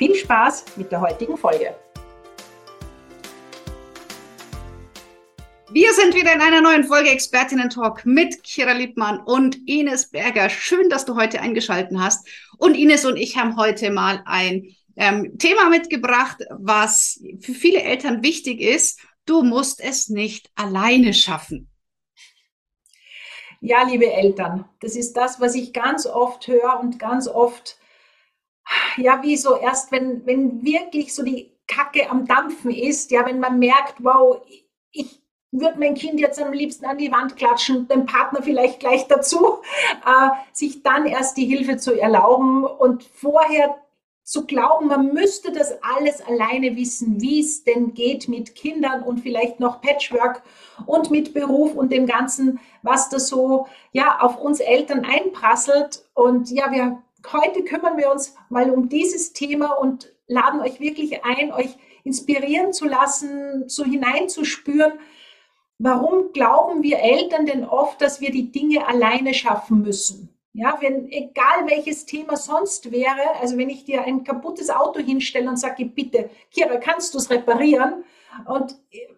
Viel Spaß mit der heutigen Folge. Wir sind wieder in einer neuen Folge Expertinnen Talk mit Kira Liebmann und Ines Berger. Schön, dass du heute eingeschalten hast. Und Ines und ich haben heute mal ein ähm, Thema mitgebracht, was für viele Eltern wichtig ist. Du musst es nicht alleine schaffen. Ja, liebe Eltern, das ist das, was ich ganz oft höre und ganz oft ja, wie so erst, wenn, wenn wirklich so die Kacke am Dampfen ist, ja, wenn man merkt, wow, ich würde mein Kind jetzt am liebsten an die Wand klatschen, den Partner vielleicht gleich dazu, äh, sich dann erst die Hilfe zu erlauben und vorher zu glauben, man müsste das alles alleine wissen, wie es denn geht mit Kindern und vielleicht noch Patchwork und mit Beruf und dem Ganzen, was da so ja auf uns Eltern einprasselt. Und ja, wir heute kümmern wir uns mal um dieses Thema und laden euch wirklich ein, euch inspirieren zu lassen, so hineinzuspüren. Warum glauben wir Eltern denn oft, dass wir die Dinge alleine schaffen müssen? Ja, wenn, egal welches Thema sonst wäre, also wenn ich dir ein kaputtes Auto hinstelle und sage, bitte, Kira, kannst du es reparieren? Und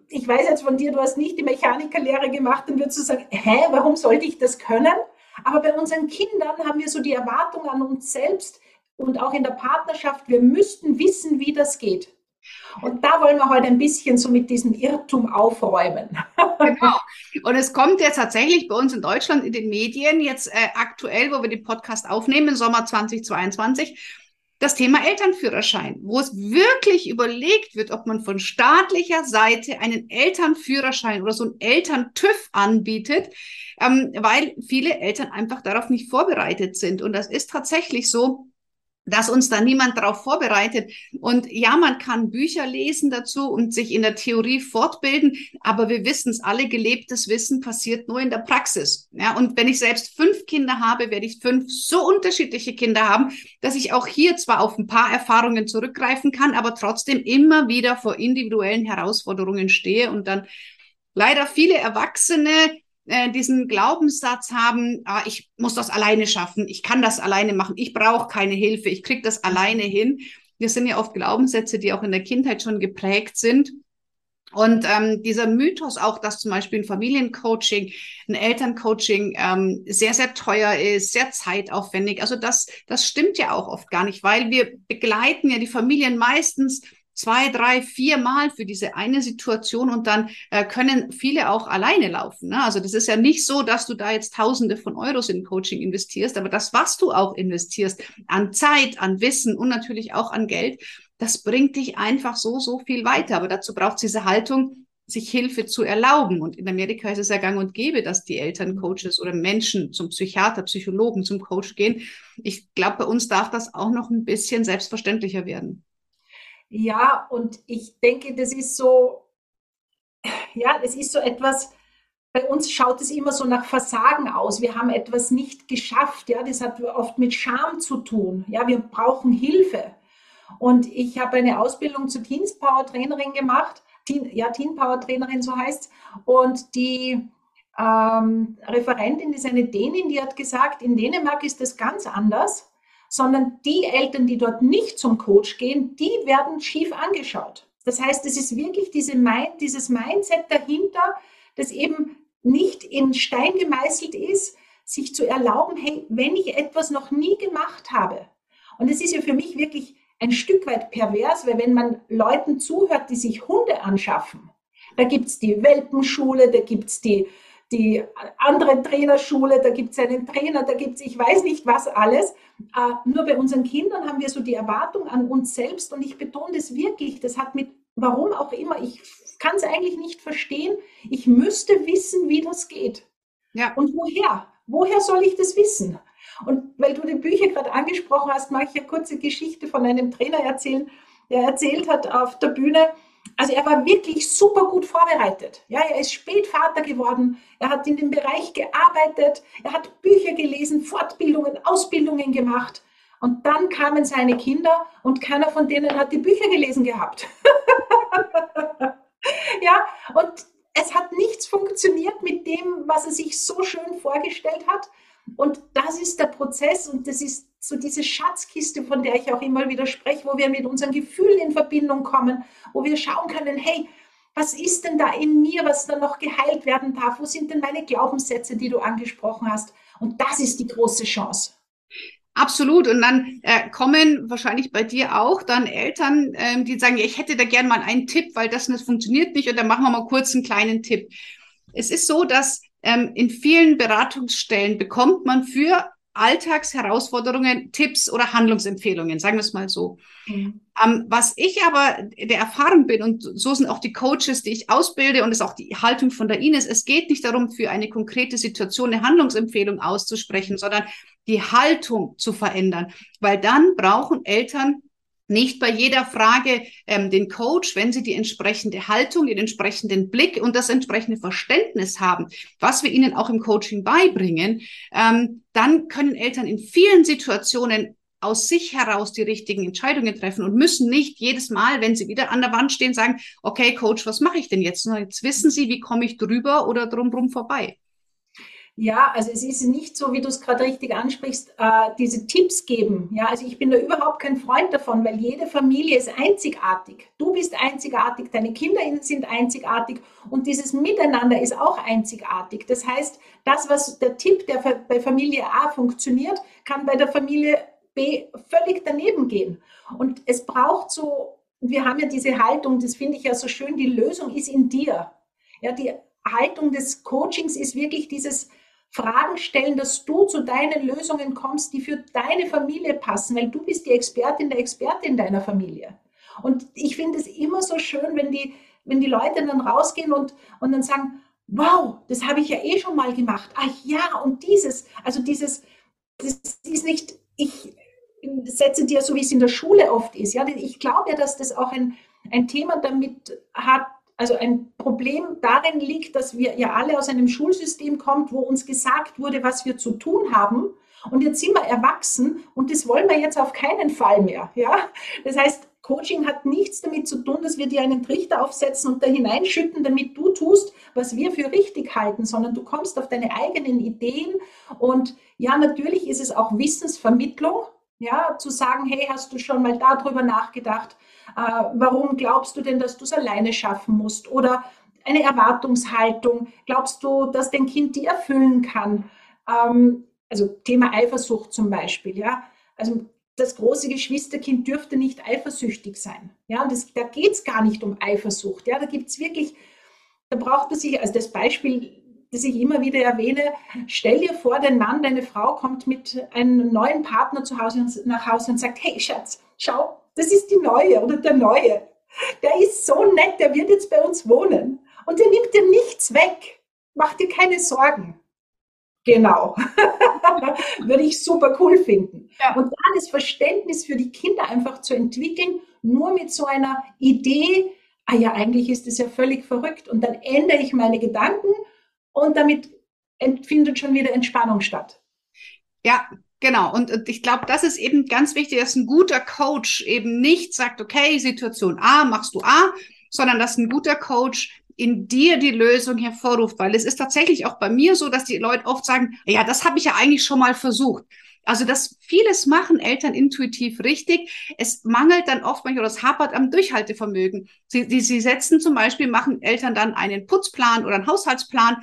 ich weiß jetzt von dir, du hast nicht die Mechanikerlehre gemacht, dann würdest du sagen, hä, warum sollte ich das können? Aber bei unseren Kindern haben wir so die Erwartung an uns selbst und auch in der Partnerschaft, wir müssten wissen, wie das geht. Und da wollen wir heute ein bisschen so mit diesem Irrtum aufräumen. Genau. Und es kommt jetzt tatsächlich bei uns in Deutschland in den Medien jetzt äh, aktuell, wo wir den Podcast aufnehmen, im Sommer 2022, das Thema Elternführerschein, wo es wirklich überlegt wird, ob man von staatlicher Seite einen Elternführerschein oder so einen Elterntüv anbietet, ähm, weil viele Eltern einfach darauf nicht vorbereitet sind. Und das ist tatsächlich so, dass uns da niemand darauf vorbereitet. Und ja, man kann Bücher lesen dazu und sich in der Theorie fortbilden, aber wir wissen es alle, gelebtes Wissen passiert nur in der Praxis. Ja, und wenn ich selbst fünf Kinder habe, werde ich fünf so unterschiedliche Kinder haben, dass ich auch hier zwar auf ein paar Erfahrungen zurückgreifen kann, aber trotzdem immer wieder vor individuellen Herausforderungen stehe und dann leider viele Erwachsene äh, diesen Glaubenssatz haben, ah, ich muss das alleine schaffen, ich kann das alleine machen, ich brauche keine Hilfe, ich kriege das alleine hin. Das sind ja oft Glaubenssätze, die auch in der Kindheit schon geprägt sind. Und ähm, dieser Mythos auch, dass zum Beispiel ein Familiencoaching, ein Elterncoaching ähm, sehr, sehr teuer ist, sehr zeitaufwendig. Also das, das stimmt ja auch oft gar nicht, weil wir begleiten ja die Familien meistens zwei, drei, vier Mal für diese eine Situation und dann äh, können viele auch alleine laufen. Ne? Also das ist ja nicht so, dass du da jetzt Tausende von Euros in Coaching investierst, aber das, was du auch investierst an Zeit, an Wissen und natürlich auch an Geld, das bringt dich einfach so, so viel weiter. Aber dazu braucht es diese Haltung, sich Hilfe zu erlauben. Und in Amerika ist es ja gang und gäbe, dass die Eltern Coaches oder Menschen zum Psychiater, Psychologen, zum Coach gehen. Ich glaube, bei uns darf das auch noch ein bisschen selbstverständlicher werden. Ja, und ich denke, das ist so, ja, das ist so etwas, bei uns schaut es immer so nach Versagen aus. Wir haben etwas nicht geschafft. Ja, das hat oft mit Scham zu tun. Ja, wir brauchen Hilfe. Und ich habe eine Ausbildung zur Teens Power Trainerin gemacht. Teen, ja, Teen Power Trainerin, so heißt Und die ähm, Referentin ist eine Dänin, die hat gesagt, in Dänemark ist das ganz anders sondern die Eltern, die dort nicht zum Coach gehen, die werden schief angeschaut. Das heißt, es ist wirklich diese dieses Mindset dahinter, das eben nicht in Stein gemeißelt ist, sich zu erlauben, hey, wenn ich etwas noch nie gemacht habe, und es ist ja für mich wirklich ein Stück weit pervers, weil wenn man Leuten zuhört, die sich Hunde anschaffen, da gibt es die Welpenschule, da gibt es die die andere Trainerschule, da gibt es einen Trainer, da gibt es, ich weiß nicht was alles. Äh, nur bei unseren Kindern haben wir so die Erwartung an uns selbst und ich betone das wirklich, das hat mit, warum auch immer, ich kann es eigentlich nicht verstehen, ich müsste wissen, wie das geht. Ja. Und woher? Woher soll ich das wissen? Und weil du die Bücher gerade angesprochen hast, mag ich eine kurze Geschichte von einem Trainer erzählen, der erzählt hat auf der Bühne, also er war wirklich super gut vorbereitet. Ja, er ist spät Vater geworden. Er hat in dem Bereich gearbeitet. Er hat Bücher gelesen, Fortbildungen, Ausbildungen gemacht. Und dann kamen seine Kinder und keiner von denen hat die Bücher gelesen gehabt. ja, und es hat nichts funktioniert mit dem, was er sich so schön vorgestellt hat. Und das ist der Prozess und das ist so diese Schatzkiste, von der ich auch immer wieder spreche, wo wir mit unseren Gefühlen in Verbindung kommen, wo wir schauen können, hey, was ist denn da in mir, was da noch geheilt werden darf? Wo sind denn meine Glaubenssätze, die du angesprochen hast? Und das ist die große Chance. Absolut. Und dann äh, kommen wahrscheinlich bei dir auch dann Eltern, ähm, die sagen, ja, ich hätte da gern mal einen Tipp, weil das, das funktioniert nicht. Und dann machen wir mal kurz einen kleinen Tipp. Es ist so, dass ähm, in vielen Beratungsstellen bekommt man für Alltagsherausforderungen Tipps oder Handlungsempfehlungen, sagen wir es mal so. Mhm. Ähm, was ich aber der Erfahrung bin, und so sind auch die Coaches, die ich ausbilde, und es ist auch die Haltung von der Ines, es geht nicht darum, für eine konkrete Situation eine Handlungsempfehlung auszusprechen, sondern die Haltung zu verändern, weil dann brauchen Eltern nicht bei jeder Frage ähm, den Coach, wenn sie die entsprechende Haltung, den entsprechenden Blick und das entsprechende Verständnis haben, was wir ihnen auch im Coaching beibringen, ähm, dann können Eltern in vielen Situationen aus sich heraus die richtigen Entscheidungen treffen und müssen nicht jedes Mal, wenn sie wieder an der Wand stehen, sagen, okay, Coach, was mache ich denn jetzt? jetzt wissen sie, wie komme ich drüber oder drumherum vorbei. Ja, also es ist nicht so, wie du es gerade richtig ansprichst, äh, diese Tipps geben. Ja, also ich bin da überhaupt kein Freund davon, weil jede Familie ist einzigartig. Du bist einzigartig, deine Kinder sind einzigartig und dieses Miteinander ist auch einzigartig. Das heißt, das, was der Tipp, der bei Familie A funktioniert, kann bei der Familie B völlig daneben gehen. Und es braucht so, wir haben ja diese Haltung, das finde ich ja so schön, die Lösung ist in dir. Ja, die Haltung des Coachings ist wirklich dieses, Fragen stellen, dass du zu deinen Lösungen kommst, die für deine Familie passen, weil du bist die Expertin der Expertin deiner Familie. Und ich finde es immer so schön, wenn die, wenn die Leute dann rausgehen und, und dann sagen, wow, das habe ich ja eh schon mal gemacht. Ach ja, und dieses, also dieses, das ist nicht, ich setze dir so, wie es in der Schule oft ist. Ja, ich glaube ja, dass das auch ein, ein Thema damit hat, also ein Problem darin liegt, dass wir ja alle aus einem Schulsystem kommen, wo uns gesagt wurde, was wir zu tun haben. Und jetzt sind wir erwachsen und das wollen wir jetzt auf keinen Fall mehr. Ja? Das heißt, Coaching hat nichts damit zu tun, dass wir dir einen Trichter aufsetzen und da hineinschütten, damit du tust, was wir für richtig halten, sondern du kommst auf deine eigenen Ideen. Und ja, natürlich ist es auch Wissensvermittlung, ja, zu sagen, hey, hast du schon mal darüber nachgedacht? Äh, warum glaubst du denn, dass du es alleine schaffen musst? Oder eine Erwartungshaltung. Glaubst du, dass dein Kind die erfüllen kann? Ähm, also Thema Eifersucht zum Beispiel, ja. Also das große Geschwisterkind dürfte nicht eifersüchtig sein. Ja, und das, da geht es gar nicht um Eifersucht. Ja, da gibt es wirklich, da braucht man sich, also das Beispiel, das ich immer wieder erwähne, stell dir vor, dein Mann, deine Frau kommt mit einem neuen Partner zu Hause nach Hause und sagt, hey Schatz, schau, das ist die Neue oder der Neue. Der ist so nett, der wird jetzt bei uns wohnen. Und der nimmt dir nichts weg. Mach dir keine Sorgen. Genau. Würde ich super cool finden. Ja. Und da das Verständnis für die Kinder einfach zu entwickeln, nur mit so einer Idee, ah ja, eigentlich ist es ja völlig verrückt. Und dann ändere ich meine Gedanken und damit findet schon wieder Entspannung statt. Ja, Genau, und, ich glaube, das ist eben ganz wichtig, dass ein guter Coach eben nicht sagt, okay, Situation A, machst du A, sondern dass ein guter Coach in dir die Lösung hervorruft, weil es ist tatsächlich auch bei mir so, dass die Leute oft sagen, ja, das habe ich ja eigentlich schon mal versucht. Also das vieles machen Eltern intuitiv richtig. Es mangelt dann oft manchmal es hapert am Durchhaltevermögen. Sie, die, sie setzen zum Beispiel, machen Eltern dann einen Putzplan oder einen Haushaltsplan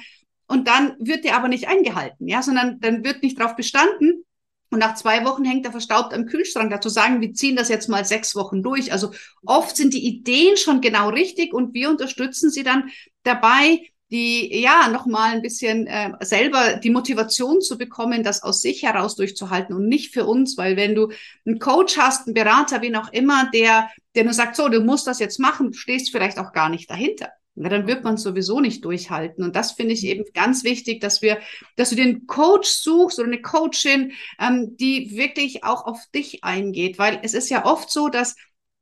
und dann wird der aber nicht eingehalten, ja, sondern dann wird nicht darauf bestanden, und nach zwei Wochen hängt er verstaubt am Kühlschrank. Dazu sagen, wir ziehen das jetzt mal sechs Wochen durch. Also oft sind die Ideen schon genau richtig und wir unterstützen sie dann dabei, die ja nochmal ein bisschen äh, selber die Motivation zu bekommen, das aus sich heraus durchzuhalten und nicht für uns, weil wenn du einen Coach hast, einen Berater, wie auch immer, der, der nur sagt, so, du musst das jetzt machen, stehst vielleicht auch gar nicht dahinter ja, dann wird man sowieso nicht durchhalten. Und das finde ich eben ganz wichtig, dass wir, dass du den Coach suchst oder eine Coachin, ähm, die wirklich auch auf dich eingeht, weil es ist ja oft so, dass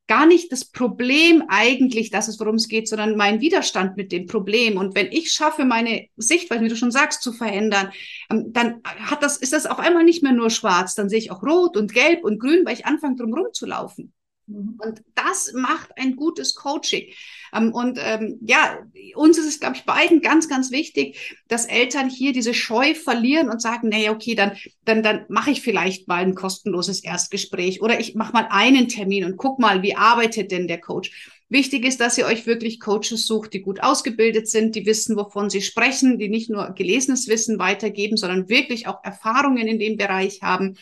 gar nicht das Problem eigentlich, das ist, worum es geht, sondern mein Widerstand mit dem Problem. Und wenn ich schaffe, meine Sichtweise, wie du schon sagst, zu verändern, ähm, dann hat das, ist das auf einmal nicht mehr nur schwarz, dann sehe ich auch rot und gelb und grün, weil ich anfange, drum rumzulaufen. Mhm. Und das macht ein gutes Coaching. Ähm, und ähm, ja, uns ist es, glaube ich, beiden ganz, ganz wichtig, dass Eltern hier diese Scheu verlieren und sagen, naja, okay, dann, dann, dann mache ich vielleicht mal ein kostenloses Erstgespräch oder ich mache mal einen Termin und guck mal, wie arbeitet denn der Coach. Wichtig ist, dass ihr euch wirklich Coaches sucht, die gut ausgebildet sind, die wissen, wovon sie sprechen, die nicht nur gelesenes Wissen weitergeben, sondern wirklich auch Erfahrungen in dem Bereich haben.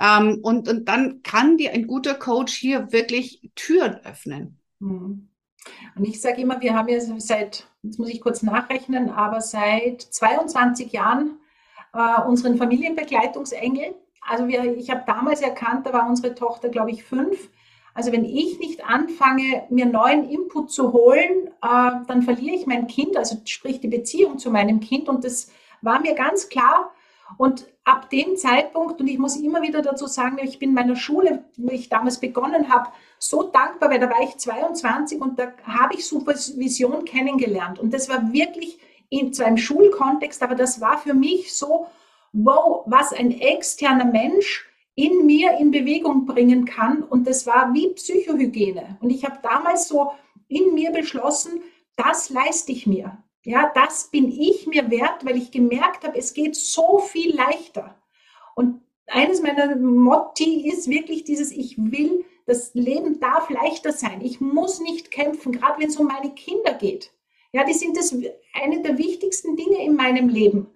Ähm, und, und dann kann dir ein guter Coach hier wirklich Türen öffnen. Mhm. Und ich sage immer, wir haben ja seit, jetzt muss ich kurz nachrechnen, aber seit 22 Jahren äh, unseren Familienbegleitungsengel. Also wir, ich habe damals erkannt, da war unsere Tochter, glaube ich, fünf. Also wenn ich nicht anfange, mir neuen Input zu holen, äh, dann verliere ich mein Kind, also sprich die Beziehung zu meinem Kind. Und das war mir ganz klar. Und ab dem Zeitpunkt, und ich muss immer wieder dazu sagen, ich bin meiner Schule, wo ich damals begonnen habe, so dankbar, weil da war ich 22 und da habe ich Supervision kennengelernt. Und das war wirklich in, zwar im Schulkontext, aber das war für mich so, wow, was ein externer Mensch in mir in Bewegung bringen kann. Und das war wie Psychohygiene. Und ich habe damals so in mir beschlossen, das leiste ich mir. Ja, das bin ich mir wert, weil ich gemerkt habe, es geht so viel leichter. Und eines meiner Motti ist wirklich dieses, ich will, das Leben darf leichter sein. Ich muss nicht kämpfen, gerade wenn es um meine Kinder geht. Ja, die sind das eine der wichtigsten Dinge in meinem Leben.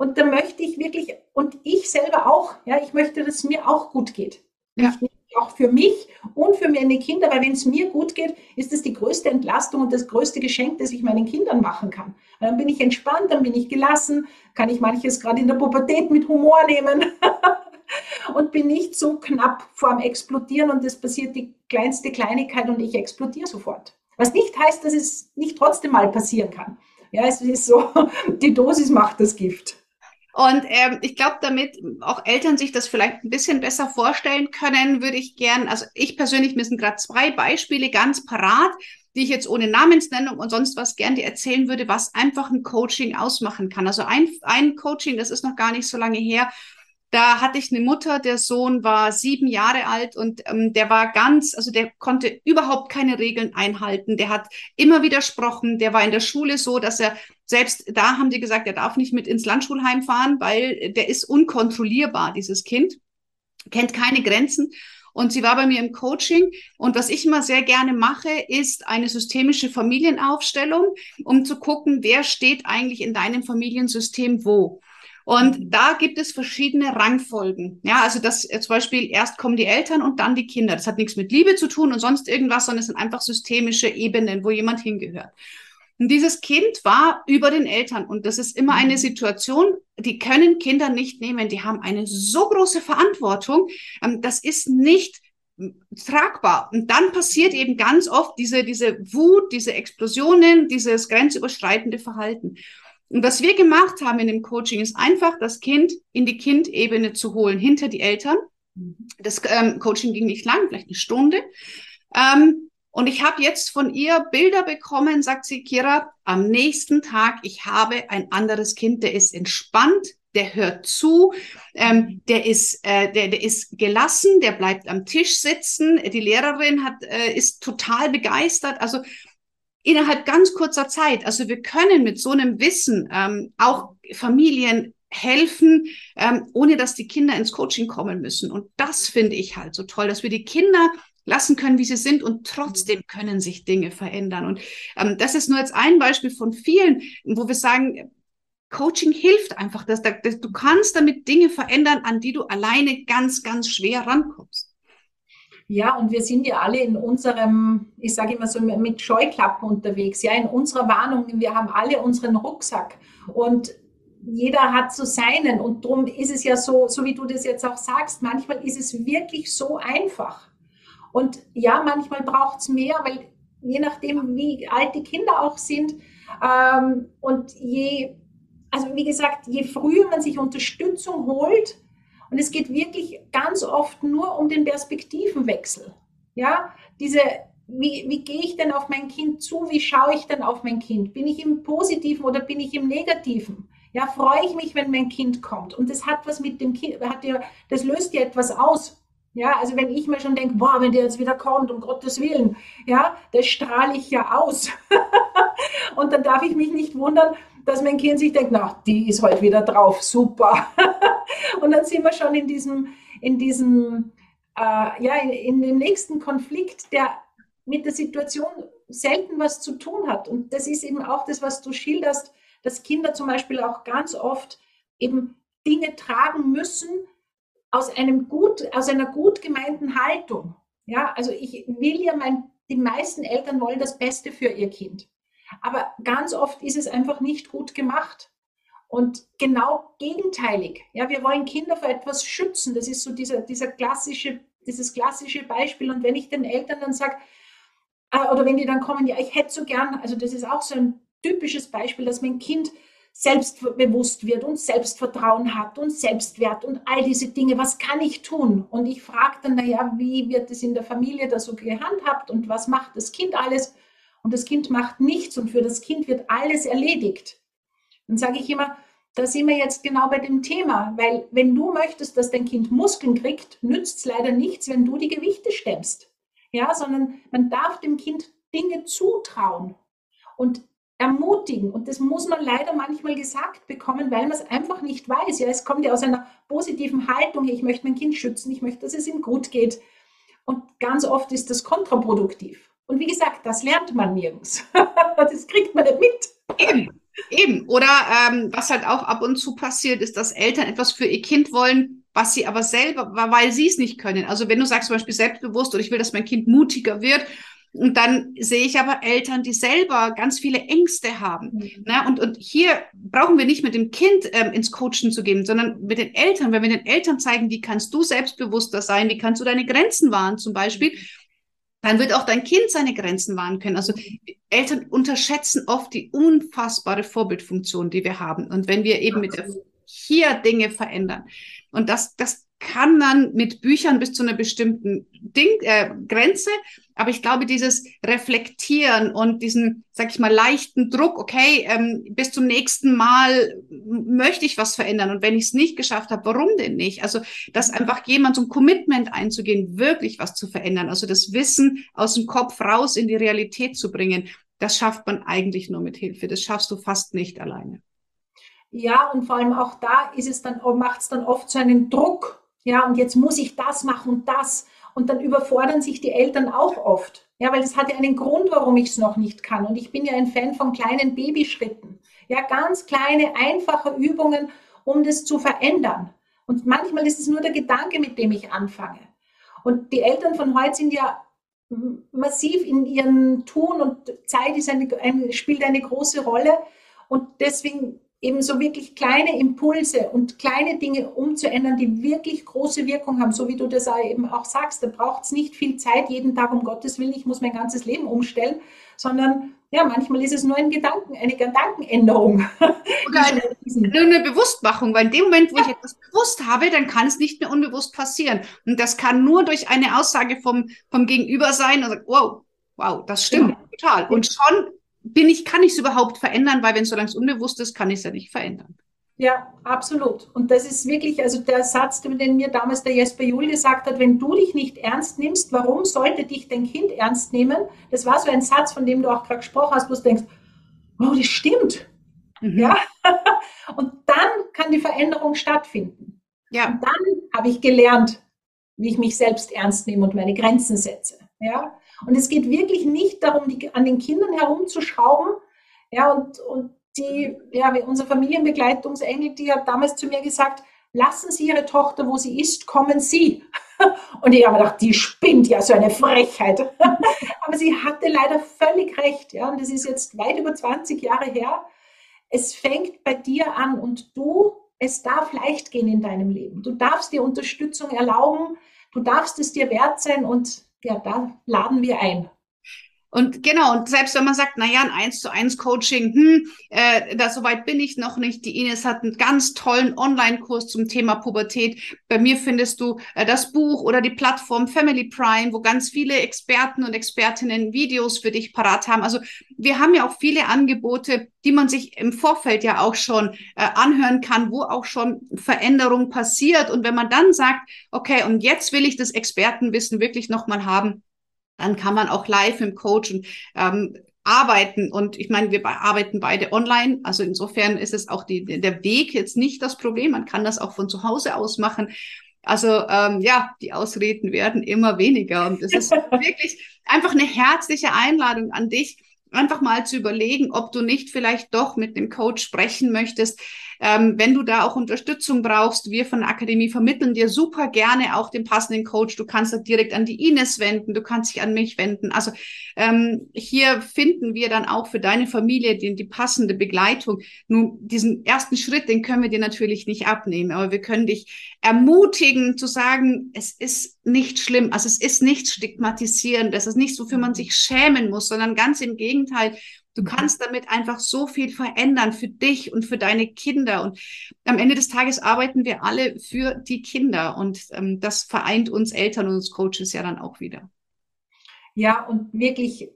Und da möchte ich wirklich, und ich selber auch, ja, ich möchte, dass es mir auch gut geht. Ja. Auch für mich und für meine Kinder, weil wenn es mir gut geht, ist es die größte Entlastung und das größte Geschenk, das ich meinen Kindern machen kann. Dann bin ich entspannt, dann bin ich gelassen, kann ich manches gerade in der Pubertät mit Humor nehmen und bin nicht so knapp vorm Explodieren und es passiert die kleinste Kleinigkeit und ich explodiere sofort. Was nicht heißt, dass es nicht trotzdem mal passieren kann. Ja, es ist so, die Dosis macht das Gift. Und ähm, ich glaube, damit auch Eltern sich das vielleicht ein bisschen besser vorstellen können, würde ich gern, also ich persönlich, mir sind gerade zwei Beispiele ganz parat, die ich jetzt ohne Namensnennung und sonst was gern dir erzählen würde, was einfach ein Coaching ausmachen kann. Also ein, ein Coaching, das ist noch gar nicht so lange her, da hatte ich eine Mutter, der Sohn war sieben Jahre alt und ähm, der war ganz, also der konnte überhaupt keine Regeln einhalten. Der hat immer widersprochen. Der war in der Schule so, dass er selbst da haben die gesagt, er darf nicht mit ins Landschulheim fahren, weil der ist unkontrollierbar, dieses Kind, kennt keine Grenzen. Und sie war bei mir im Coaching. Und was ich immer sehr gerne mache, ist eine systemische Familienaufstellung, um zu gucken, wer steht eigentlich in deinem Familiensystem wo. Und da gibt es verschiedene Rangfolgen. Ja, also das äh, zum Beispiel erst kommen die Eltern und dann die Kinder. Das hat nichts mit Liebe zu tun und sonst irgendwas, sondern es sind einfach systemische Ebenen, wo jemand hingehört. Und dieses Kind war über den Eltern. Und das ist immer eine mhm. Situation, die können Kinder nicht nehmen. Die haben eine so große Verantwortung. Ähm, das ist nicht tragbar. Und dann passiert eben ganz oft diese, diese Wut, diese Explosionen, dieses grenzüberschreitende Verhalten. Und was wir gemacht haben in dem Coaching ist einfach, das Kind in die Kindebene zu holen, hinter die Eltern. Mhm. Das ähm, Coaching ging nicht lang, vielleicht eine Stunde. Ähm, und ich habe jetzt von ihr Bilder bekommen, sagt sie, Kira, am nächsten Tag, ich habe ein anderes Kind, der ist entspannt, der hört zu, ähm, der ist, äh, der, der ist gelassen, der bleibt am Tisch sitzen. Die Lehrerin hat, äh, ist total begeistert. Also innerhalb ganz kurzer Zeit. Also wir können mit so einem Wissen ähm, auch Familien helfen, ähm, ohne dass die Kinder ins Coaching kommen müssen. Und das finde ich halt so toll, dass wir die Kinder lassen können, wie sie sind und trotzdem können sich Dinge verändern. Und ähm, das ist nur jetzt ein Beispiel von vielen, wo wir sagen, Coaching hilft einfach, dass, dass du kannst damit Dinge verändern, an die du alleine ganz, ganz schwer rankommst. Ja, und wir sind ja alle in unserem, ich sage immer so, mit Scheuklappen unterwegs, ja, in unserer Warnung. Wir haben alle unseren Rucksack und jeder hat so seinen. Und darum ist es ja so, so wie du das jetzt auch sagst, manchmal ist es wirklich so einfach. Und ja, manchmal braucht es mehr, weil je nachdem, wie alt die Kinder auch sind ähm, und je, also wie gesagt, je früher man sich Unterstützung holt, und es geht wirklich ganz oft nur um den Perspektivenwechsel. Ja, diese, wie, wie gehe ich denn auf mein Kind zu? Wie schaue ich denn auf mein Kind? Bin ich im Positiven oder bin ich im Negativen? Ja, freue ich mich, wenn mein Kind kommt. Und das hat was mit dem Kind, hat ja, das löst ja etwas aus. Ja, also wenn ich mir schon denke, boah, wenn der jetzt wieder kommt, um Gottes Willen, ja, das strahle ich ja aus. und dann darf ich mich nicht wundern, dass mein Kind sich denkt, na, die ist heute wieder drauf, super. und dann sind wir schon in diesem, in diesem, äh, ja, in, in dem nächsten Konflikt, der mit der Situation selten was zu tun hat. Und das ist eben auch das, was du schilderst, dass Kinder zum Beispiel auch ganz oft eben Dinge tragen müssen, aus einem gut, aus einer gut gemeinten Haltung. Ja, also ich will ja mein, die meisten Eltern wollen das Beste für ihr Kind. Aber ganz oft ist es einfach nicht gut gemacht. Und genau gegenteilig. Ja, wir wollen Kinder vor etwas schützen. Das ist so dieser, dieser klassische, dieses klassische Beispiel. Und wenn ich den Eltern dann sage, äh, oder wenn die dann kommen, ja, ich hätte so gern, also das ist auch so ein typisches Beispiel, dass mein Kind selbstbewusst wird und Selbstvertrauen hat und Selbstwert und all diese Dinge. Was kann ich tun? Und ich frage dann, naja, wie wird es in der Familie da so gehandhabt und was macht das Kind alles? Und das Kind macht nichts und für das Kind wird alles erledigt. Dann sage ich immer, da sind wir jetzt genau bei dem Thema, weil wenn du möchtest, dass dein Kind Muskeln kriegt, nützt es leider nichts, wenn du die Gewichte stemmst. Ja, sondern man darf dem Kind Dinge zutrauen. Und ermutigen. Und das muss man leider manchmal gesagt bekommen, weil man es einfach nicht weiß. Ja, es kommt ja aus einer positiven Haltung. Ich möchte mein Kind schützen. Ich möchte, dass es ihm gut geht. Und ganz oft ist das kontraproduktiv. Und wie gesagt, das lernt man nirgends. das kriegt man nicht mit. Eben, eben. Oder ähm, was halt auch ab und zu passiert, ist, dass Eltern etwas für ihr Kind wollen, was sie aber selber, weil sie es nicht können. Also wenn du sagst zum Beispiel selbstbewusst oder ich will, dass mein Kind mutiger wird und dann sehe ich aber Eltern, die selber ganz viele Ängste haben. Mhm. Ne? Und, und hier brauchen wir nicht mit dem Kind ähm, ins Coaching zu gehen, sondern mit den Eltern. Wenn wir den Eltern zeigen, wie kannst du selbstbewusster sein, wie kannst du deine Grenzen wahren zum Beispiel, dann wird auch dein Kind seine Grenzen wahren können. Also Eltern unterschätzen oft die unfassbare Vorbildfunktion, die wir haben. Und wenn wir eben mit der hier Dinge verändern. Und das, das kann man mit Büchern bis zu einer bestimmten Ding, äh, Grenze. Aber ich glaube, dieses Reflektieren und diesen, sag ich mal, leichten Druck, okay, ähm, bis zum nächsten Mal möchte ich was verändern. Und wenn ich es nicht geschafft habe, warum denn nicht? Also, dass einfach jemand so ein Commitment einzugehen, wirklich was zu verändern. Also das Wissen aus dem Kopf raus in die Realität zu bringen, das schafft man eigentlich nur mit Hilfe. Das schaffst du fast nicht alleine. Ja, und vor allem auch da ist es dann, macht es dann oft so einen Druck ja, und jetzt muss ich das machen und das. Und dann überfordern sich die Eltern auch oft. Ja, weil es hat ja einen Grund, warum ich es noch nicht kann. Und ich bin ja ein Fan von kleinen Babyschritten. Ja, ganz kleine, einfache Übungen, um das zu verändern. Und manchmal ist es nur der Gedanke, mit dem ich anfange. Und die Eltern von heute sind ja massiv in ihren Tun und Zeit eine, spielt eine große Rolle. Und deswegen eben so wirklich kleine Impulse und kleine Dinge umzuändern, die wirklich große Wirkung haben, so wie du das eben auch sagst. Da braucht es nicht viel Zeit jeden Tag, um Gottes Willen, ich muss mein ganzes Leben umstellen, sondern ja, manchmal ist es nur ein Gedanken, eine Gedankenänderung. Oder eine, nur eine Bewusstmachung, weil in dem Moment, wo ja. ich etwas bewusst habe, dann kann es nicht mehr unbewusst passieren. Und das kann nur durch eine Aussage vom, vom Gegenüber sein und wow, wow, das stimmt ja. total. Und schon bin ich, kann ich es überhaupt verändern, weil wenn solange es unbewusst ist, kann ich es ja nicht verändern. Ja, absolut. Und das ist wirklich, also der Satz, den mir damals der Jesper Juhl gesagt hat, wenn du dich nicht ernst nimmst, warum sollte dich dein Kind ernst nehmen? Das war so ein Satz, von dem du auch gerade gesprochen hast, wo du denkst, wow, das stimmt. Mhm. Ja. Und dann kann die Veränderung stattfinden. Ja. Und dann habe ich gelernt, wie ich mich selbst ernst nehme und meine Grenzen setze. Ja. Und es geht wirklich nicht darum, die, an den Kindern herumzuschrauben. Ja, und, und die, ja, unser Familienbegleitungsengel, die hat damals zu mir gesagt, lassen Sie Ihre Tochter, wo sie ist, kommen Sie. Und ich habe gedacht, die spinnt ja so eine Frechheit. Aber sie hatte leider völlig recht. Ja, und das ist jetzt weit über 20 Jahre her. Es fängt bei dir an und du, es darf leicht gehen in deinem Leben. Du darfst dir Unterstützung erlauben. Du darfst es dir wert sein und ja, da laden wir ein. Und genau, und selbst wenn man sagt, na ja, ein 1 zu 1 Coaching, hm, äh, da soweit bin ich noch nicht. Die Ines hat einen ganz tollen Online-Kurs zum Thema Pubertät. Bei mir findest du äh, das Buch oder die Plattform Family Prime, wo ganz viele Experten und Expertinnen Videos für dich parat haben. Also wir haben ja auch viele Angebote, die man sich im Vorfeld ja auch schon äh, anhören kann, wo auch schon Veränderung passiert. Und wenn man dann sagt, okay, und jetzt will ich das Expertenwissen wirklich nochmal haben, dann kann man auch live im Coach und ähm, arbeiten. Und ich meine, wir arbeiten beide online. Also insofern ist es auch die, der Weg jetzt nicht das Problem. Man kann das auch von zu Hause aus machen. Also ähm, ja, die Ausreden werden immer weniger. Und es ist wirklich einfach eine herzliche Einladung an dich, einfach mal zu überlegen, ob du nicht vielleicht doch mit einem Coach sprechen möchtest, ähm, wenn du da auch Unterstützung brauchst, wir von der Akademie vermitteln dir super gerne auch den passenden Coach. Du kannst das direkt an die Ines wenden, du kannst dich an mich wenden. Also ähm, hier finden wir dann auch für deine Familie die, die passende Begleitung. Nun, diesen ersten Schritt, den können wir dir natürlich nicht abnehmen, aber wir können dich ermutigen zu sagen, es ist nicht schlimm, also es ist nichts stigmatisierend, es ist nichts, wofür man sich schämen muss, sondern ganz im Gegenteil. Du mhm. kannst damit einfach so viel verändern für dich und für deine Kinder. Und am Ende des Tages arbeiten wir alle für die Kinder. Und ähm, das vereint uns Eltern und uns Coaches ja dann auch wieder. Ja, und wirklich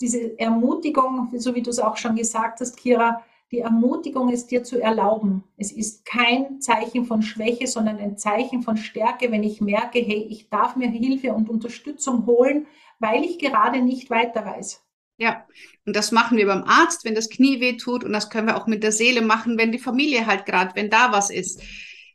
diese Ermutigung, so wie du es auch schon gesagt hast, Kira, die Ermutigung ist dir zu erlauben. Es ist kein Zeichen von Schwäche, sondern ein Zeichen von Stärke, wenn ich merke, hey, ich darf mir Hilfe und Unterstützung holen, weil ich gerade nicht weiter weiß. Ja, und das machen wir beim Arzt, wenn das Knie weh tut und das können wir auch mit der Seele machen, wenn die Familie halt gerade, wenn da was ist.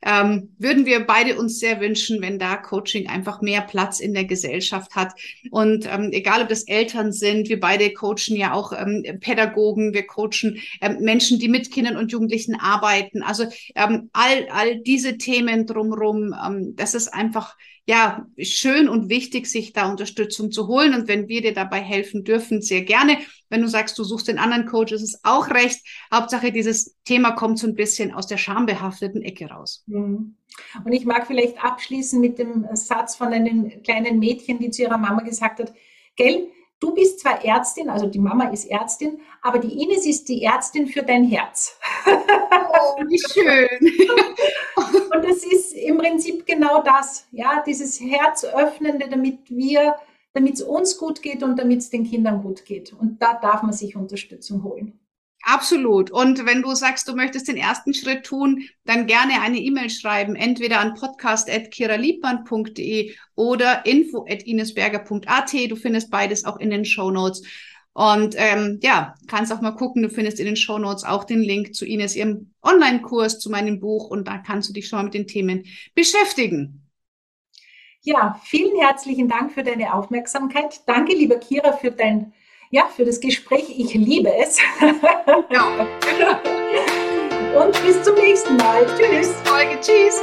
Ähm, würden wir beide uns sehr wünschen, wenn da Coaching einfach mehr Platz in der Gesellschaft hat. Und ähm, egal, ob das Eltern sind, wir beide coachen ja auch ähm, Pädagogen, wir coachen ähm, Menschen, die mit Kindern und Jugendlichen arbeiten. Also ähm, all, all diese Themen drumherum, ähm, das ist einfach ja, schön und wichtig, sich da Unterstützung zu holen. Und wenn wir dir dabei helfen dürfen, sehr gerne. Wenn du sagst, du suchst den anderen Coach, ist es auch recht. Hauptsache, dieses Thema kommt so ein bisschen aus der schambehafteten Ecke raus. Mhm. Und ich mag vielleicht abschließen mit dem Satz von einem kleinen Mädchen, die zu ihrer Mama gesagt hat, gell, du bist zwar Ärztin, also die Mama ist Ärztin, aber die Ines ist die Ärztin für dein Herz. Oh, wie schön. Und das ist im Prinzip genau das, ja, dieses Herzöffnende, damit wir, damit es uns gut geht und damit es den Kindern gut geht. Und da darf man sich Unterstützung holen. Absolut. Und wenn du sagst, du möchtest den ersten Schritt tun, dann gerne eine E-Mail schreiben, entweder an podcast.kiraliebmann.de oder info.inesberger.at. Du findest beides auch in den Show Notes. Und ähm, ja, kannst auch mal gucken, du findest in den Show Notes auch den Link zu Ines, ihrem Online-Kurs, zu meinem Buch und da kannst du dich schon mal mit den Themen beschäftigen. Ja, vielen herzlichen Dank für deine Aufmerksamkeit. Danke, lieber Kira, für dein ja, für das Gespräch. Ich liebe es. Ja. Und bis zum nächsten Mal. Tschüss. Folge. Tschüss.